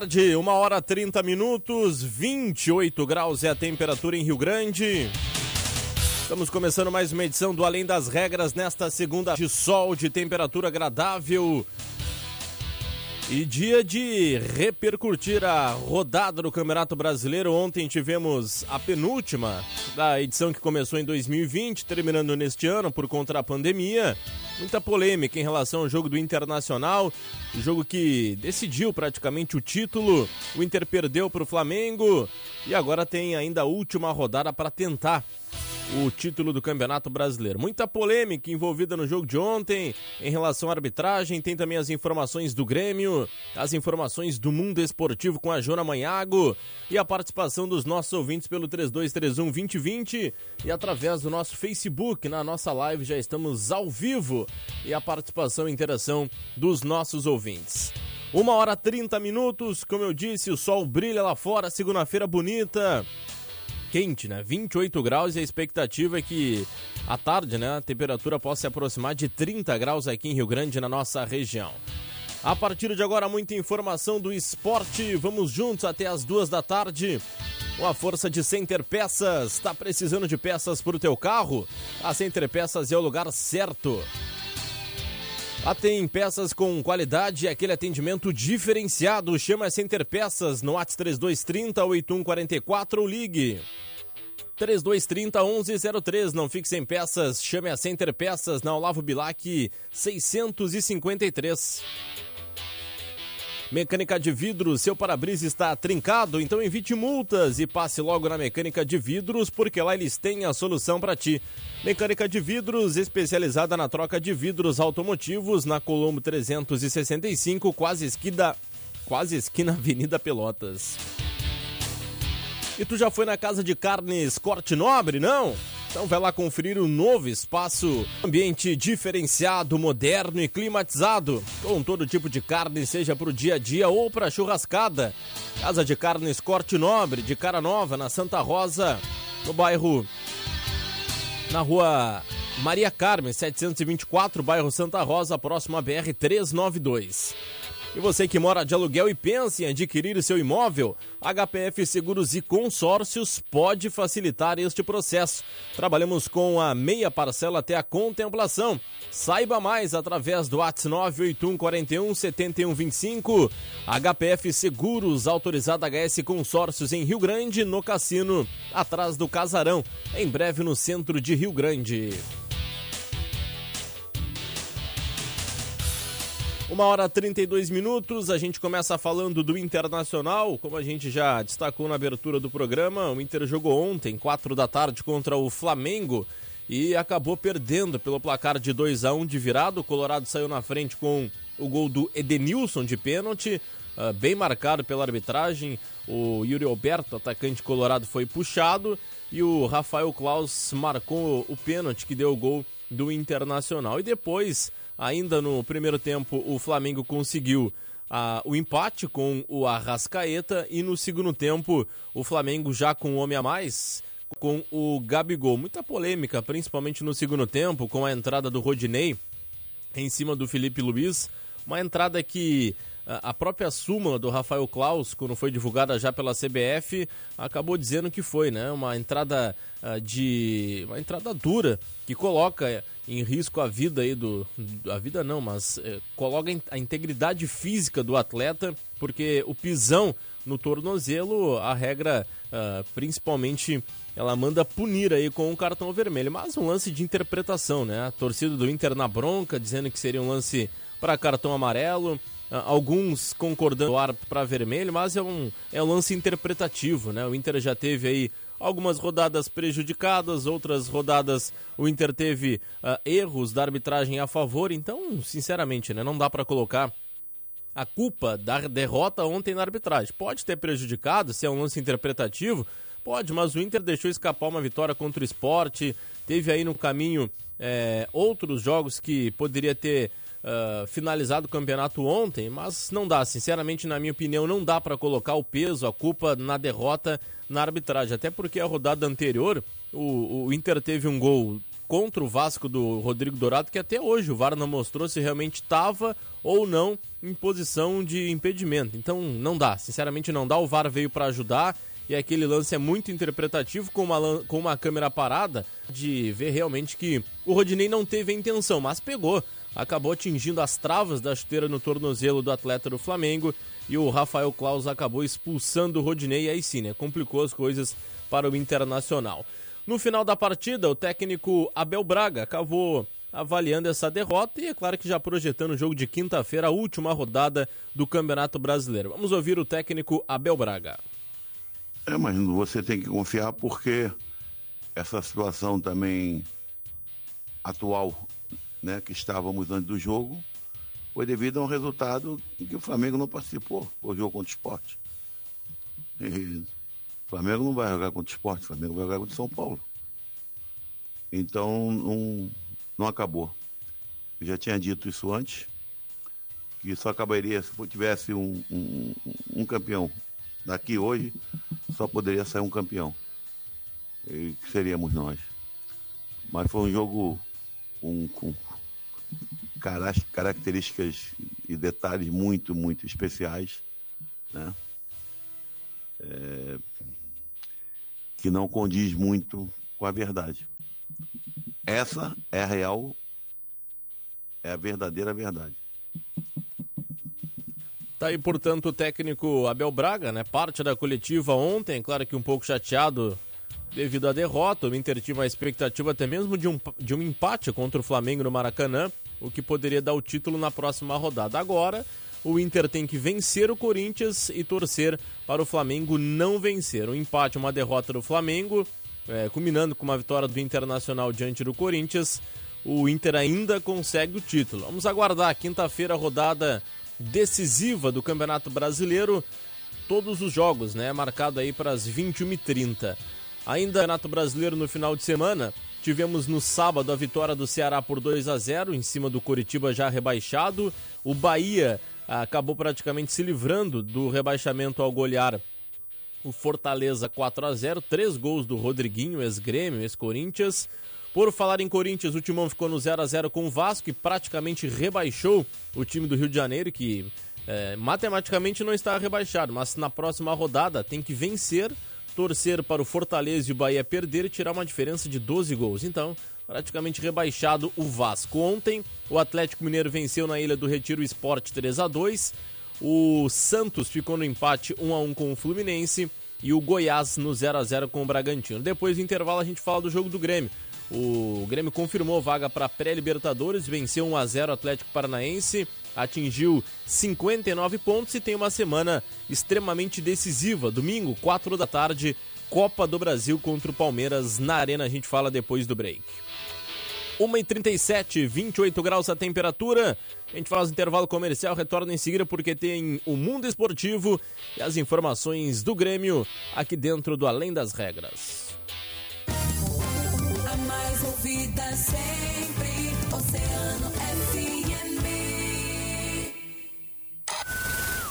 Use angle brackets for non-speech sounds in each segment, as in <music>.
Tarde, uma hora 30 minutos, 28 graus é a temperatura em Rio Grande. Estamos começando mais uma edição do Além das Regras nesta segunda de sol, de temperatura agradável. E dia de repercutir a rodada do Campeonato Brasileiro. Ontem tivemos a penúltima da edição que começou em 2020, terminando neste ano por conta da pandemia. Muita polêmica em relação ao jogo do Internacional, o jogo que decidiu praticamente o título. O Inter perdeu para o Flamengo e agora tem ainda a última rodada para tentar o título do Campeonato Brasileiro. Muita polêmica envolvida no jogo de ontem em relação à arbitragem. Tem também as informações do Grêmio, as informações do mundo esportivo com a Jona Manhago e a participação dos nossos ouvintes pelo 3231 2020 e através do nosso Facebook. Na nossa live já estamos ao vivo e a participação e interação dos nossos ouvintes. Uma hora 30 minutos, como eu disse, o sol brilha lá fora, segunda-feira bonita quente, né? 28 graus e a expectativa é que à tarde, né, a temperatura possa se aproximar de 30 graus aqui em Rio Grande, na nossa região. A partir de agora, muita informação do esporte. Vamos juntos até as duas da tarde. Com a força de Center Peças. Está precisando de peças para o teu carro? A Center Peças é o lugar certo. Lá tem peças com qualidade e aquele atendimento diferenciado. Chama a Center Peças no ATS 3230 8144 ou ligue. 3230 1103. Não fique sem peças. Chame a Center Peças na Olavo Bilac 653. Mecânica de vidros, seu para-brisa está trincado, então evite multas e passe logo na Mecânica de Vidros, porque lá eles têm a solução para ti. Mecânica de Vidros, especializada na troca de vidros automotivos, na Colombo 365, quase esquina, quase esquina <laughs> Avenida Pelotas. E tu já foi na Casa de Carnes Corte Nobre, não? Então vai lá conferir o novo espaço, ambiente diferenciado, moderno e climatizado, com todo tipo de carne, seja para o dia a dia ou para churrascada. Casa de Carnes Corte Nobre, de Cara Nova, na Santa Rosa, no bairro, na rua Maria Carmen, 724, bairro Santa Rosa, próximo à BR 392. E você que mora de aluguel e pensa em adquirir seu imóvel, HPF Seguros e Consórcios pode facilitar este processo. Trabalhamos com a meia parcela até a contemplação. Saiba mais através do WhatsApp 981 41 7125. HPF Seguros, autorizada HS Consórcios em Rio Grande, no Cassino, atrás do Casarão, em breve no centro de Rio Grande. Uma hora 32 minutos, a gente começa falando do Internacional, como a gente já destacou na abertura do programa, o Inter jogou ontem, 4 da tarde, contra o Flamengo e acabou perdendo pelo placar de 2 a 1 de virado. O Colorado saiu na frente com o gol do Edenilson de pênalti, uh, bem marcado pela arbitragem. O Yuri Alberto, atacante colorado, foi puxado e o Rafael Klaus marcou o pênalti que deu o gol do Internacional. E depois Ainda no primeiro tempo, o Flamengo conseguiu ah, o empate com o Arrascaeta e no segundo tempo, o Flamengo já com um homem a mais, com o Gabigol. Muita polêmica, principalmente no segundo tempo, com a entrada do Rodinei em cima do Felipe Luiz. Uma entrada que a própria súmula do Rafael Klaus, quando foi divulgada já pela CBF, acabou dizendo que foi, né? Uma entrada uh, de. uma entrada dura que coloca em risco a vida aí do. A vida não, mas uh, coloca a integridade física do atleta, porque o pisão no tornozelo, a regra, uh, principalmente, ela manda punir aí com um cartão vermelho. Mas um lance de interpretação, né? A torcida do Inter na bronca, dizendo que seria um lance para cartão amarelo. Ah, alguns concordando para vermelho, mas é um, é um lance interpretativo, né? O Inter já teve aí algumas rodadas prejudicadas, outras rodadas o Inter teve uh, erros da arbitragem a favor, então, sinceramente, né, não dá para colocar a culpa da derrota ontem na arbitragem. Pode ter prejudicado, se é um lance interpretativo, pode, mas o Inter deixou escapar uma vitória contra o esporte, teve aí no caminho é, outros jogos que poderia ter uh, finalizado o campeonato ontem, mas não dá, sinceramente, na minha opinião, não dá para colocar o peso, a culpa na derrota na arbitragem, até porque a rodada anterior o, o Inter teve um gol contra o Vasco do Rodrigo Dourado, que até hoje o VAR não mostrou se realmente estava ou não em posição de impedimento. Então não dá, sinceramente não dá. O VAR veio para ajudar e aquele lance é muito interpretativo com uma, com uma câmera parada de ver realmente que o Rodinei não teve a intenção, mas pegou. Acabou atingindo as travas da chuteira no tornozelo do atleta do Flamengo e o Rafael Claus acabou expulsando o Rodinei e aí sim, né? Complicou as coisas para o Internacional. No final da partida, o técnico Abel Braga acabou avaliando essa derrota e é claro que já projetando o jogo de quinta-feira, a última rodada do Campeonato Brasileiro. Vamos ouvir o técnico Abel Braga. É, mas você tem que confiar porque essa situação também atual, né, que estávamos antes do jogo, foi devido a um resultado em que o Flamengo não participou, o jogo contra o esporte. E o Flamengo não vai jogar contra o esporte, o Flamengo vai jogar contra o São Paulo. Então não, não acabou. Eu já tinha dito isso antes, que só acabaria se tivesse um, um, um campeão. Daqui hoje só poderia sair um campeão. E que seríamos nós. Mas foi um jogo com, com características e detalhes muito, muito especiais. Né? É, que não condiz muito com a verdade. Essa é a real, é a verdadeira verdade. Tá aí, portanto, o técnico Abel Braga, né? Parte da coletiva ontem, claro que um pouco chateado devido à derrota. O Inter tinha uma expectativa até mesmo de um, de um empate contra o Flamengo no Maracanã, o que poderia dar o título na próxima rodada. Agora, o Inter tem que vencer o Corinthians e torcer para o Flamengo não vencer. Um empate, uma derrota do Flamengo, é, culminando com uma vitória do Internacional diante do Corinthians. O Inter ainda consegue o título. Vamos aguardar quinta-feira a rodada decisiva do Campeonato Brasileiro. Todos os jogos, né? Marcado aí para as 21h30. Ainda Campeonato Brasileiro no final de semana. Tivemos no sábado a vitória do Ceará por 2 a 0 em cima do Coritiba já rebaixado. O Bahia acabou praticamente se livrando do rebaixamento ao golear o Fortaleza 4 a 0 três gols do Rodriguinho, ex-Grêmio, ex-Corinthians. Por falar em Corinthians, o Timão ficou no 0 a 0 com o Vasco e praticamente rebaixou o time do Rio de Janeiro, que é, matematicamente não está rebaixado, mas na próxima rodada tem que vencer, torcer para o Fortaleza e o Bahia perder e tirar uma diferença de 12 gols. Então, praticamente rebaixado o Vasco. Ontem, o Atlético Mineiro venceu na Ilha do Retiro o Sport 3 a 2 o Santos ficou no empate 1 a 1 com o Fluminense e o Goiás no 0 a 0 com o Bragantino. Depois do intervalo a gente fala do jogo do Grêmio. O Grêmio confirmou vaga para pré-Libertadores, venceu 1 a 0 o Atlético Paranaense, atingiu 59 pontos e tem uma semana extremamente decisiva. Domingo, 4 da tarde, Copa do Brasil contra o Palmeiras na Arena. A gente fala depois do break. 1h37, 28 graus a temperatura. A gente faz o intervalo comercial, retorna em seguida porque tem o Mundo Esportivo e as informações do Grêmio aqui dentro do Além das Regras. Mais ouvida sempre, Oceano FM.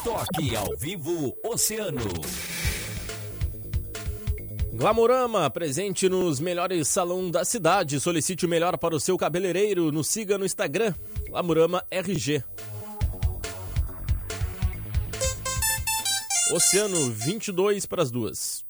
Toque ao vivo, Oceano. Glamorama, presente nos melhores salões da cidade. Solicite o melhor para o seu cabeleireiro. Nos siga no Instagram, Glamorama RG. Oceano 22 para as duas.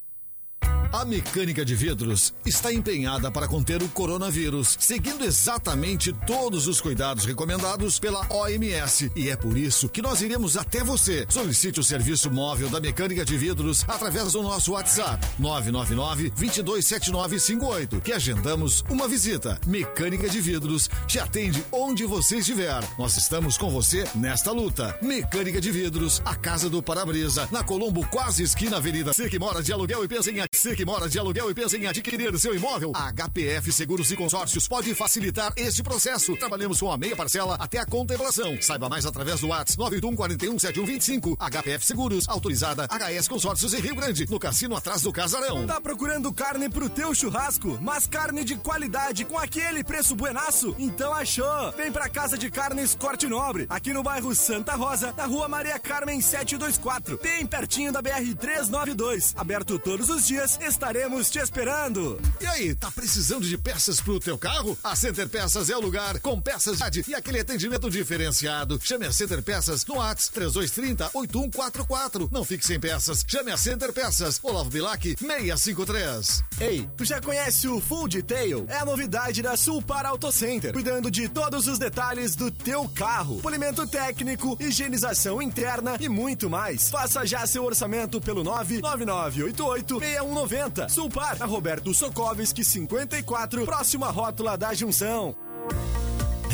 A mecânica de vidros está empenhada para conter o coronavírus, seguindo exatamente todos os cuidados recomendados pela OMS. E é por isso que nós iremos até você. Solicite o serviço móvel da mecânica de vidros através do nosso WhatsApp 999 227958, que agendamos uma visita. Mecânica de vidros te atende onde você estiver. Nós estamos com você nesta luta. Mecânica de vidros, a casa do para-brisa, na Colombo, quase esquina Avenida. Você que mora de aluguel e pensa em você que mora de aluguel e pensa em adquirir seu imóvel, a HPF Seguros e Consórcios pode facilitar este processo. Trabalhamos com a meia parcela até a contemplação. Saiba mais através do WhatsApp 981417125. HPF Seguros, autorizada HS Consórcios em Rio Grande, no cassino atrás do Casarão. Tá procurando carne pro teu churrasco, mas carne de qualidade com aquele preço buenaço? Então achou! Vem pra Casa de Carnes Corte Nobre, aqui no bairro Santa Rosa, na rua Maria Carmen 724, bem pertinho da BR 392. Aberto todos os dias, estaremos te esperando. E aí, tá precisando de peças pro teu carro? A Center Peças é o lugar, com peças de e aquele atendimento diferenciado. Chame a Center Peças no ATS 3230 8144. Não fique sem peças. Chame a Center Peças. Olavo Bilac 653. Ei, tu já conhece o Full Detail? É a novidade da Sulpar Auto Center, cuidando de todos os detalhes do teu carro. Polimento técnico, higienização interna e muito mais. Faça já seu orçamento pelo 99988 6190. Sulpar, a Roberto Sokovski 54, próxima rótula da Junção.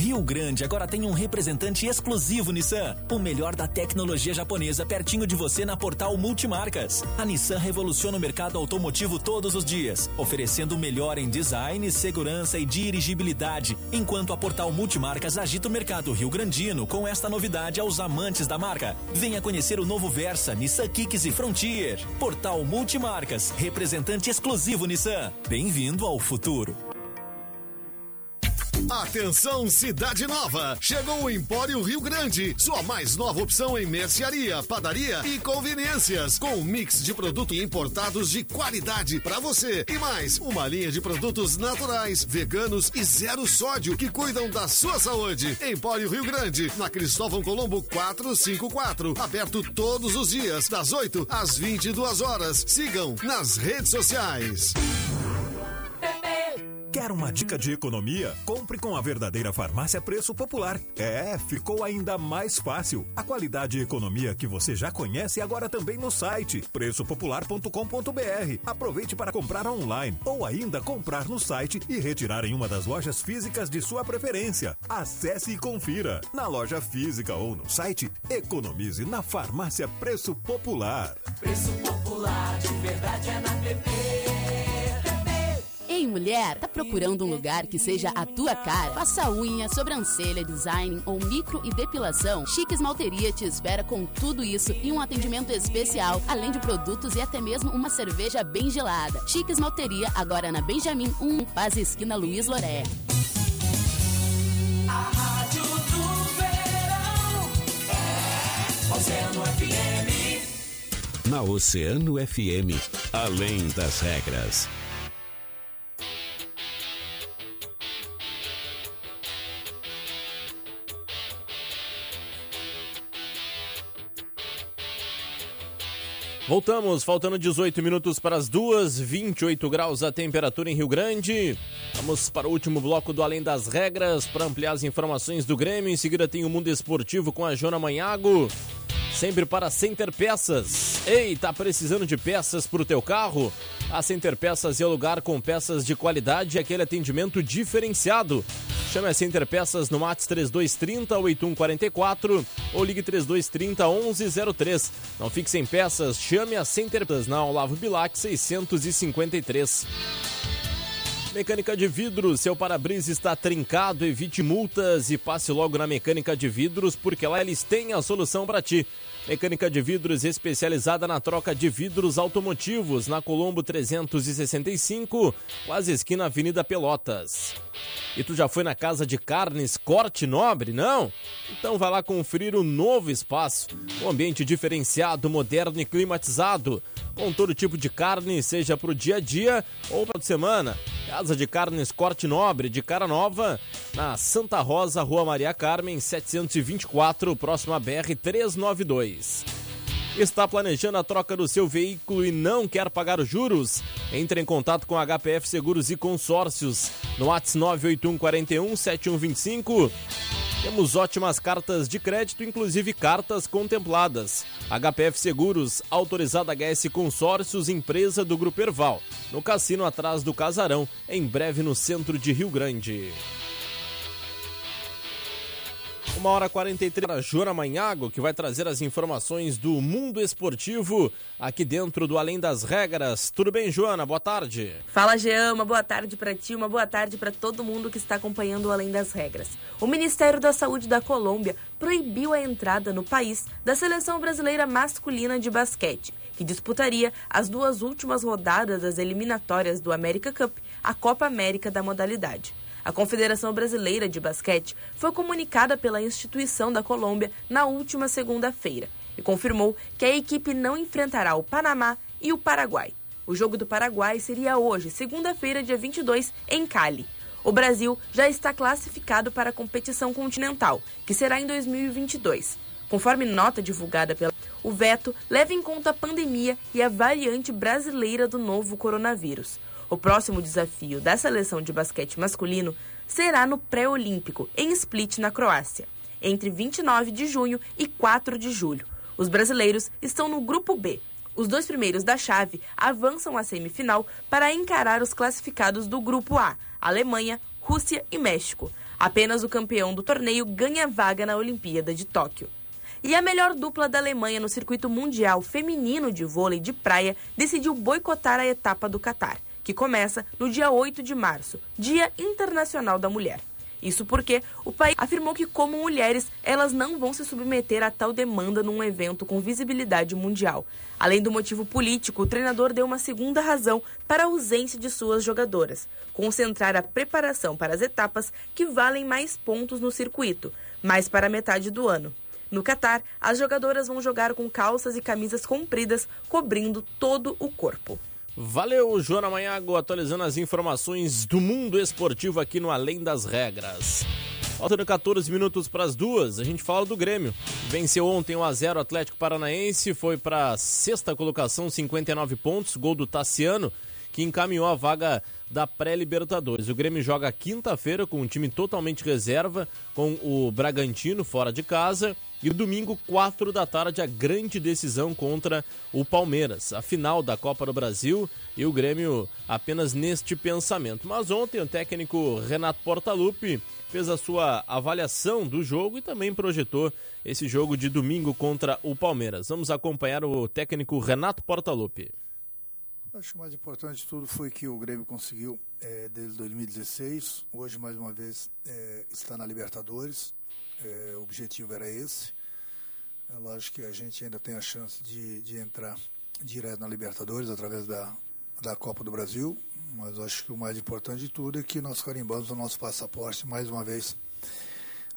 Rio Grande agora tem um representante exclusivo Nissan. O melhor da tecnologia japonesa pertinho de você na Portal Multimarcas. A Nissan revoluciona o mercado automotivo todos os dias, oferecendo o melhor em design, segurança e dirigibilidade, enquanto a Portal Multimarcas agita o mercado rio-grandino com esta novidade aos amantes da marca. Venha conhecer o novo Versa, Nissan Kicks e Frontier. Portal Multimarcas, representante exclusivo Nissan. Bem-vindo ao futuro. Atenção, Cidade Nova! Chegou o Empório Rio Grande, sua mais nova opção em mercearia, padaria e conveniências, com um mix de produtos importados de qualidade para você. E mais, uma linha de produtos naturais, veganos e zero sódio que cuidam da sua saúde. Empório Rio Grande, na Cristóvão Colombo 454, aberto todos os dias, das 8 às 22 horas. Sigam nas redes sociais. Quer uma dica de economia? Compre com a verdadeira farmácia Preço Popular. É, ficou ainda mais fácil. A qualidade e economia que você já conhece agora também no site preçopopular.com.br. Aproveite para comprar online ou ainda comprar no site e retirar em uma das lojas físicas de sua preferência. Acesse e confira. Na loja física ou no site, economize na farmácia Preço Popular. Preço Popular, de verdade é na PP. Ei, mulher, tá procurando um lugar que seja a tua cara? Faça unha, sobrancelha, design ou micro e depilação? Chique Esmalteria te espera com tudo isso e um atendimento especial, além de produtos e até mesmo uma cerveja bem gelada. Chique Esmalteria, agora na Benjamin 1, Paz Esquina Luiz Loré. A Rádio do Verão é Oceano FM. Na Oceano FM, além das regras. Voltamos, faltando 18 minutos para as duas, 28 graus a temperatura em Rio Grande. Vamos para o último bloco do Além das Regras para ampliar as informações do Grêmio. Em seguida tem o Mundo Esportivo com a Jona Manhago. Sempre para Center Peças. Ei, tá precisando de peças para o teu carro? A Center Peças é o lugar com peças de qualidade e aquele atendimento diferenciado. Chame a Center Peças no Max 3230 8144 ou ligue 3230 1103. Não fique sem peças, chame a Center Peças na Olavo Bilac 653. Mecânica de vidros, seu para-brisa está trincado, evite multas e passe logo na Mecânica de Vidros, porque lá eles têm a solução para ti. Mecânica de vidros especializada na troca de vidros automotivos, na Colombo 365, quase esquina Avenida Pelotas. E tu já foi na casa de carnes Corte Nobre, não? Então vai lá conferir o novo espaço. Um ambiente diferenciado, moderno e climatizado. Com todo tipo de carne, seja para o dia a dia ou para semana. Casa de Carnes Corte Nobre, de cara nova, na Santa Rosa, Rua Maria Carmen, 724, próximo à BR 392. Está planejando a troca do seu veículo e não quer pagar os juros? Entre em contato com HPF Seguros e Consórcios no WhatsApp 981 41 7125. Temos ótimas cartas de crédito, inclusive cartas contempladas. HPF Seguros, autorizada HS Consórcios, empresa do Grupo Erval. No cassino atrás do Casarão, em breve no centro de Rio Grande. Uma hora 43 para Jora Manhago, que vai trazer as informações do mundo esportivo aqui dentro do Além das Regras. Tudo bem, Joana? Boa tarde. Fala, Jean. Uma boa tarde para ti, uma boa tarde para todo mundo que está acompanhando o Além das Regras. O Ministério da Saúde da Colômbia proibiu a entrada no país da seleção brasileira masculina de basquete, que disputaria as duas últimas rodadas das eliminatórias do América Cup, a Copa América da modalidade. A Confederação Brasileira de Basquete foi comunicada pela instituição da Colômbia na última segunda-feira e confirmou que a equipe não enfrentará o Panamá e o Paraguai. O jogo do Paraguai seria hoje, segunda-feira, dia 22, em Cali. O Brasil já está classificado para a competição continental, que será em 2022. Conforme nota divulgada pela o veto leva em conta a pandemia e a variante brasileira do novo coronavírus. O próximo desafio da seleção de basquete masculino será no pré-olímpico, em Split, na Croácia, entre 29 de junho e 4 de julho. Os brasileiros estão no grupo B. Os dois primeiros da chave avançam à semifinal para encarar os classificados do grupo A, Alemanha, Rússia e México. Apenas o campeão do torneio ganha vaga na Olimpíada de Tóquio. E a melhor dupla da Alemanha no circuito mundial feminino de vôlei de praia decidiu boicotar a etapa do Catar que começa no dia 8 de março, Dia Internacional da Mulher. Isso porque o país afirmou que, como mulheres, elas não vão se submeter a tal demanda num evento com visibilidade mundial. Além do motivo político, o treinador deu uma segunda razão para a ausência de suas jogadoras: concentrar a preparação para as etapas que valem mais pontos no circuito, mais para a metade do ano. No Catar, as jogadoras vão jogar com calças e camisas compridas, cobrindo todo o corpo. Valeu, Joana Manhago, atualizando as informações do mundo esportivo aqui no Além das Regras. Faltando 14 minutos para as duas, a gente fala do Grêmio. Venceu ontem 1 a 0 Atlético Paranaense, foi para sexta colocação, 59 pontos, gol do Tassiano, que encaminhou a vaga da pré-Libertadores. O Grêmio joga quinta-feira com um time totalmente reserva, com o Bragantino fora de casa e domingo, 4 da tarde, a grande decisão contra o Palmeiras, a final da Copa do Brasil e o Grêmio apenas neste pensamento. Mas ontem o técnico Renato Portaluppi fez a sua avaliação do jogo e também projetou esse jogo de domingo contra o Palmeiras. Vamos acompanhar o técnico Renato Portaluppi. Acho que o mais importante de tudo foi que o Grêmio conseguiu, é, desde 2016, hoje mais uma vez é, está na Libertadores, é, o objetivo era esse. É lógico que a gente ainda tem a chance de, de entrar direto na Libertadores através da, da Copa do Brasil, mas acho que o mais importante de tudo é que nós carimbamos o nosso passaporte mais uma vez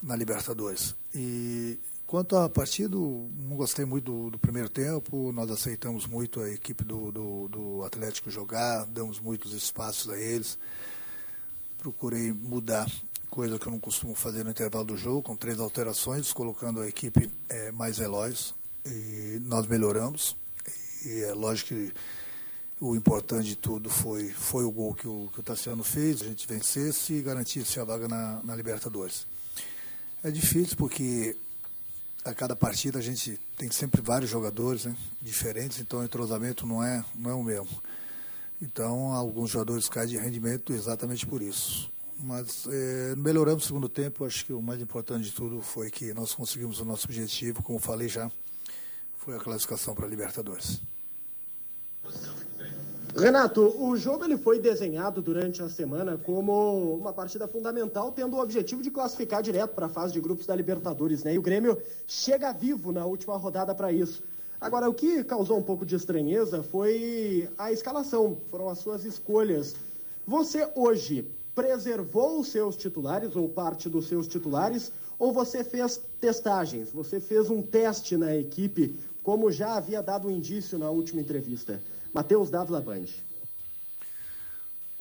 na Libertadores. E quanto à partida, não gostei muito do, do primeiro tempo, nós aceitamos muito a equipe do, do, do Atlético jogar, damos muitos espaços a eles. Procurei mudar coisa que eu não costumo fazer no intervalo do jogo, com três alterações, colocando a equipe é, mais veloz. E nós melhoramos. E é lógico que o importante de tudo foi, foi o gol que o, que o Tassiano fez, a gente vencesse e garantisse a vaga na, na Libertadores. É difícil porque a cada partida a gente tem sempre vários jogadores né, diferentes, então o entrosamento não é, não é o mesmo. Então, alguns jogadores caem de rendimento exatamente por isso. Mas é, melhoramos o segundo tempo. Acho que o mais importante de tudo foi que nós conseguimos o nosso objetivo, como falei já, foi a classificação para a Libertadores. Renato, o jogo ele foi desenhado durante a semana como uma partida fundamental, tendo o objetivo de classificar direto para a fase de grupos da Libertadores, né? E o Grêmio chega vivo na última rodada para isso. Agora, o que causou um pouco de estranheza foi a escalação, foram as suas escolhas. Você hoje preservou os seus titulares ou parte dos seus titulares ou você fez testagens? Você fez um teste na equipe, como já havia dado um indício na última entrevista? Matheus Dávila Band.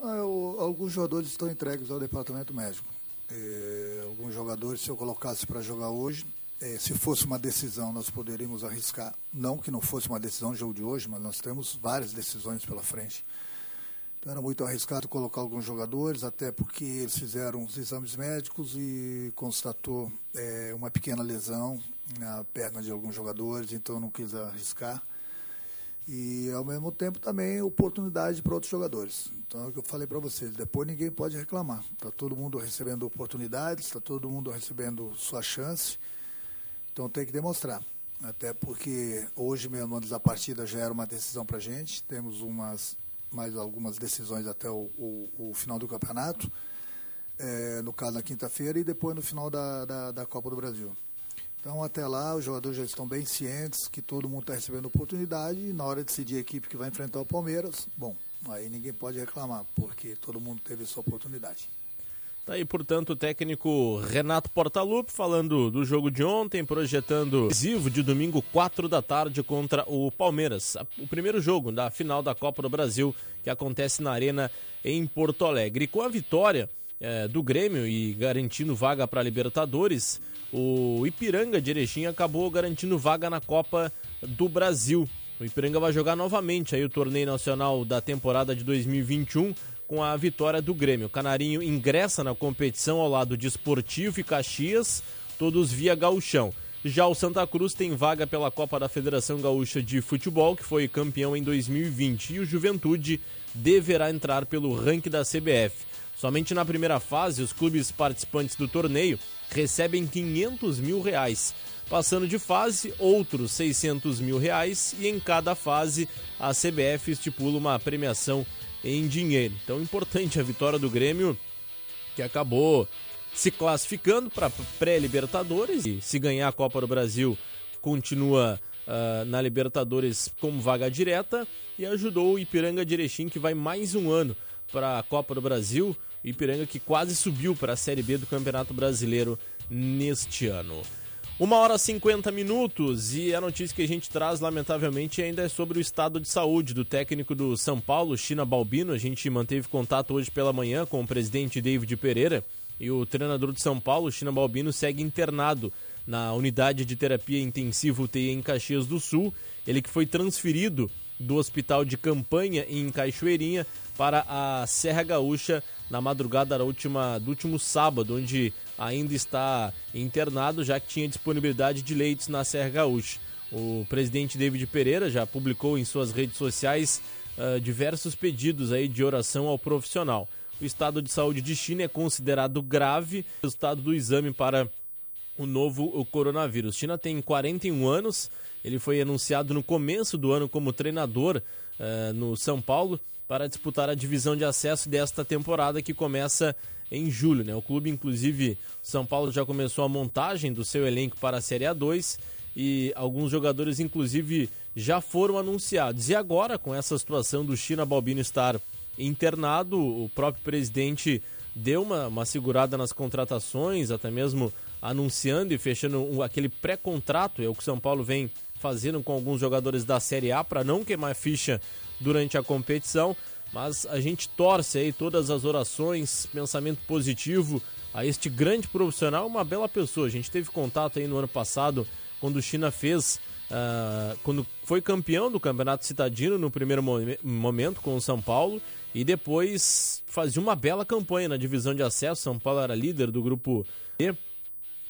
Ah, alguns jogadores estão entregues ao departamento médico. É, alguns jogadores, se eu colocasse para jogar hoje, é, se fosse uma decisão, nós poderíamos arriscar. Não que não fosse uma decisão no jogo de hoje, mas nós temos várias decisões pela frente. Então era muito arriscado colocar alguns jogadores, até porque eles fizeram os exames médicos e constatou é, uma pequena lesão na perna de alguns jogadores, então não quis arriscar. E ao mesmo tempo também oportunidade para outros jogadores. Então é o que eu falei para vocês, depois ninguém pode reclamar. Está todo mundo recebendo oportunidades, está todo mundo recebendo sua chance. Então tem que demonstrar. Até porque hoje mesmo, antes da partida, já era uma decisão para a gente. Temos umas, mais algumas decisões até o, o, o final do campeonato. É, no caso na quinta-feira e depois no final da, da, da, Copa do Brasil. Então até lá os jogadores já estão bem cientes que todo mundo está recebendo oportunidade e na hora de decidir a equipe que vai enfrentar o Palmeiras, bom, aí ninguém pode reclamar, porque todo mundo teve sua oportunidade. Tá aí, portanto, o técnico Renato Portaluppi falando do jogo de ontem, projetando decisivo de domingo, 4 da tarde, contra o Palmeiras. O primeiro jogo da final da Copa do Brasil, que acontece na Arena em Porto Alegre. E com a vitória é, do Grêmio e garantindo vaga para a Libertadores, o Ipiranga de Erechim acabou garantindo vaga na Copa do Brasil. O Ipiranga vai jogar novamente aí o torneio nacional da temporada de 2021 com a vitória do Grêmio. O Canarinho ingressa na competição ao lado de Esportivo e Caxias, todos via gauchão. Já o Santa Cruz tem vaga pela Copa da Federação Gaúcha de Futebol, que foi campeão em 2020, e o Juventude deverá entrar pelo ranking da CBF. Somente na primeira fase, os clubes participantes do torneio recebem 500 mil reais. Passando de fase, outros 600 mil reais e em cada fase a CBF estipula uma premiação em dinheiro. Então, importante a vitória do Grêmio, que acabou se classificando para pré-Libertadores e se ganhar a Copa do Brasil continua uh, na Libertadores como vaga direta e ajudou o Ipiranga de Erechim que vai mais um ano para a Copa do Brasil. Ipiranga que quase subiu para a Série B do Campeonato Brasileiro neste ano. Uma hora e 50 minutos e a notícia que a gente traz, lamentavelmente, ainda é sobre o estado de saúde do técnico do São Paulo, China Balbino. A gente manteve contato hoje pela manhã com o presidente David Pereira e o treinador de São Paulo, China Balbino, segue internado na unidade de terapia intensiva UTI em Caxias do Sul. Ele que foi transferido do hospital de campanha em Cachoeirinha para a Serra Gaúcha na madrugada da última, do último sábado, onde ainda está internado, já que tinha disponibilidade de leitos na Serra Gaúcha. O presidente David Pereira já publicou em suas redes sociais uh, diversos pedidos aí de oração ao profissional. O estado de saúde de China é considerado grave, resultado do exame para o novo o coronavírus. China tem 41 anos, ele foi anunciado no começo do ano como treinador uh, no São Paulo para disputar a divisão de acesso desta temporada que começa em julho. Né? O clube, inclusive, São Paulo já começou a montagem do seu elenco para a Série A2 e alguns jogadores, inclusive, já foram anunciados. E agora, com essa situação do China Balbino estar internado, o próprio presidente deu uma, uma segurada nas contratações, até mesmo anunciando e fechando um, aquele pré-contrato, é o que São Paulo vem fazendo com alguns jogadores da Série A para não queimar ficha durante a competição. Mas a gente torce aí todas as orações, pensamento positivo a este grande profissional, uma bela pessoa. A gente teve contato aí no ano passado, quando o China fez, uh, quando foi campeão do Campeonato Citadino no primeiro momento com o São Paulo e depois fazia uma bela campanha na divisão de acesso. São Paulo era líder do grupo E,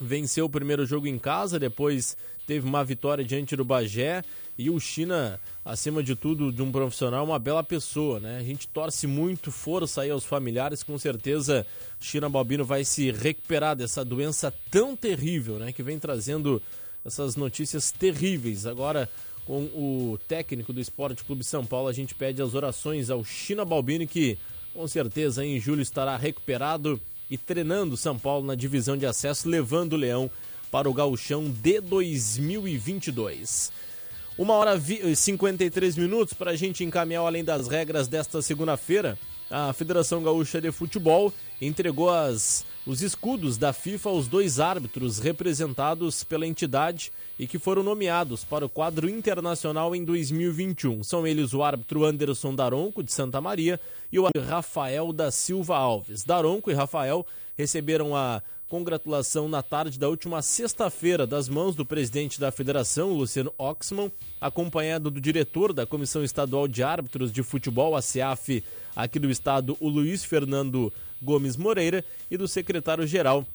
venceu o primeiro jogo em casa, depois teve uma vitória diante do Bagé e o China, acima de tudo, de um profissional, uma bela pessoa, né? A gente torce muito, força aí aos familiares, com certeza China Balbino vai se recuperar dessa doença tão terrível, né? Que vem trazendo essas notícias terríveis. Agora, com o técnico do Esporte Clube São Paulo, a gente pede as orações ao China Balbino, que com certeza em julho estará recuperado e treinando São Paulo na divisão de acesso, levando o Leão para o gauchão de 2022. Uma hora e 53 minutos para a gente encaminhar além das regras desta segunda-feira. A Federação Gaúcha de Futebol entregou as, os escudos da FIFA aos dois árbitros representados pela entidade e que foram nomeados para o quadro internacional em 2021. São eles o árbitro Anderson Daronco, de Santa Maria, e o Rafael da Silva Alves. Daronco e Rafael receberam a congratulação na tarde da última sexta-feira das mãos do presidente da federação, Luciano Oxman, acompanhado do diretor da Comissão Estadual de Árbitros de Futebol, a CEAF, aqui do estado, o Luiz Fernando Gomes Moreira, e do secretário-geral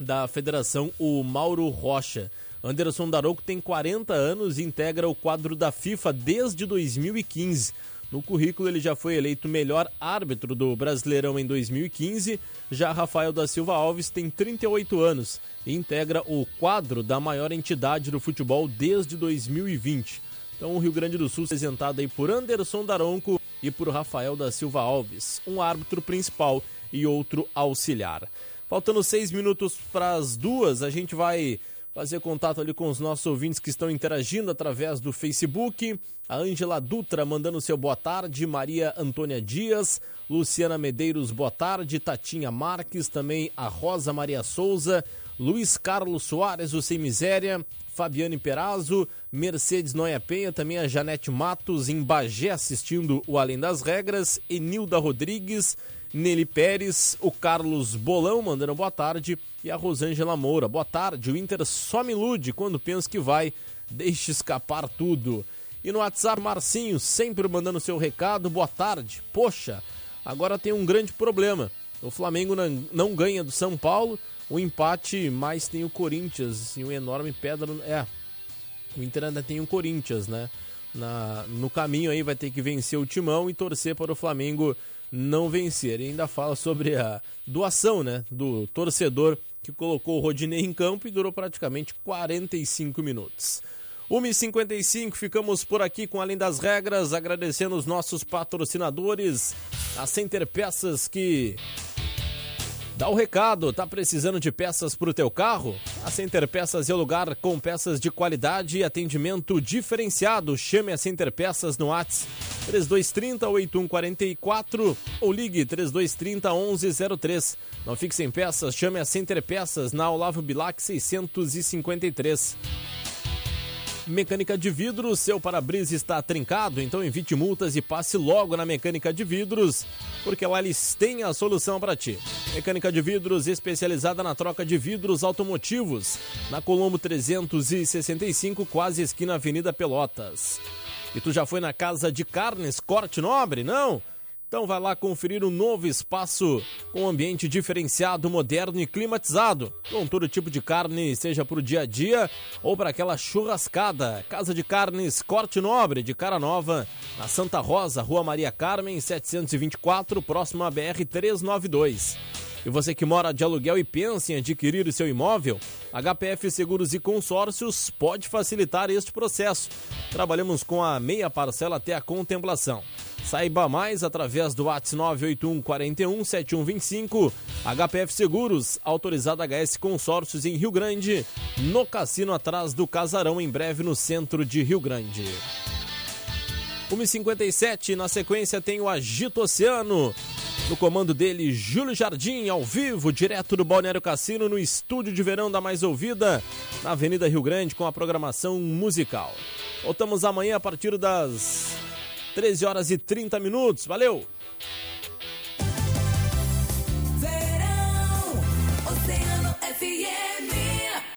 da federação, o Mauro Rocha. Anderson Darouco tem 40 anos e integra o quadro da FIFA desde 2015. No currículo, ele já foi eleito melhor árbitro do Brasileirão em 2015. Já Rafael da Silva Alves tem 38 anos e integra o quadro da maior entidade do futebol desde 2020. Então, o Rio Grande do Sul apresentado aí por Anderson Daronco e por Rafael da Silva Alves, um árbitro principal e outro auxiliar. Faltando seis minutos para as duas, a gente vai fazer contato ali com os nossos ouvintes que estão interagindo através do Facebook. A Ângela Dutra mandando seu boa tarde, Maria Antônia Dias, Luciana Medeiros, boa tarde, Tatinha Marques, também a Rosa Maria Souza, Luiz Carlos Soares, o Sem Miséria, Fabiane Perazzo, Mercedes Noia Penha, também a Janete Matos em Bagé assistindo o Além das Regras, Enilda Rodrigues, Nelly Pérez, o Carlos Bolão mandando boa tarde e a Rosângela Moura. Boa tarde, o Inter só me ilude quando pensa que vai, deixe escapar tudo. E no WhatsApp, Marcinho, sempre mandando seu recado, boa tarde. Poxa, agora tem um grande problema. O Flamengo não ganha do São Paulo, o empate mais tem o Corinthians e um enorme pedra. É, o Inter ainda tem o Corinthians, né? Na, no caminho aí vai ter que vencer o timão e torcer para o Flamengo não vencer. E ainda fala sobre a doação, né, do torcedor que colocou o Rodinei em campo e durou praticamente 45 minutos. 1h55, ficamos por aqui com Além das Regras, agradecendo os nossos patrocinadores, a Center Peças que Dá o recado, tá precisando de peças para o teu carro? A Center Peças é o lugar com peças de qualidade e atendimento diferenciado. Chame a Center Peças no WhatsApp 3230 8144 ou ligue 3230 1103. Não fique sem peças, chame a Center Peças na Olavo Bilac 653. Mecânica de vidros, seu para-brisa está trincado, então evite multas e passe logo na Mecânica de Vidros, porque lá eles têm a solução para ti. Mecânica de Vidros especializada na troca de vidros automotivos, na Colombo 365, quase esquina Avenida Pelotas. E tu já foi na Casa de Carnes Corte Nobre? Não? Então vai lá conferir um novo espaço com ambiente diferenciado, moderno e climatizado, com todo tipo de carne, seja para o dia a dia ou para aquela churrascada. Casa de Carnes Corte Nobre, de Cara Nova, na Santa Rosa, Rua Maria Carmen, 724, próximo à BR 392. E você que mora de aluguel e pensa em adquirir o seu imóvel, HPF Seguros e Consórcios pode facilitar este processo. Trabalhamos com a meia parcela até a contemplação. Saiba mais através do WhatsApp 981 41 7125. HPF Seguros, autorizada HS Consórcios em Rio Grande, no cassino atrás do Casarão, em breve no centro de Rio Grande. 1h57, na sequência tem o Agito Oceano. No comando dele, Júlio Jardim, ao vivo, direto do Balneário Cassino, no estúdio de verão da Mais Ouvida, na Avenida Rio Grande, com a programação musical. Voltamos amanhã a partir das 13 horas e 30 minutos. Valeu!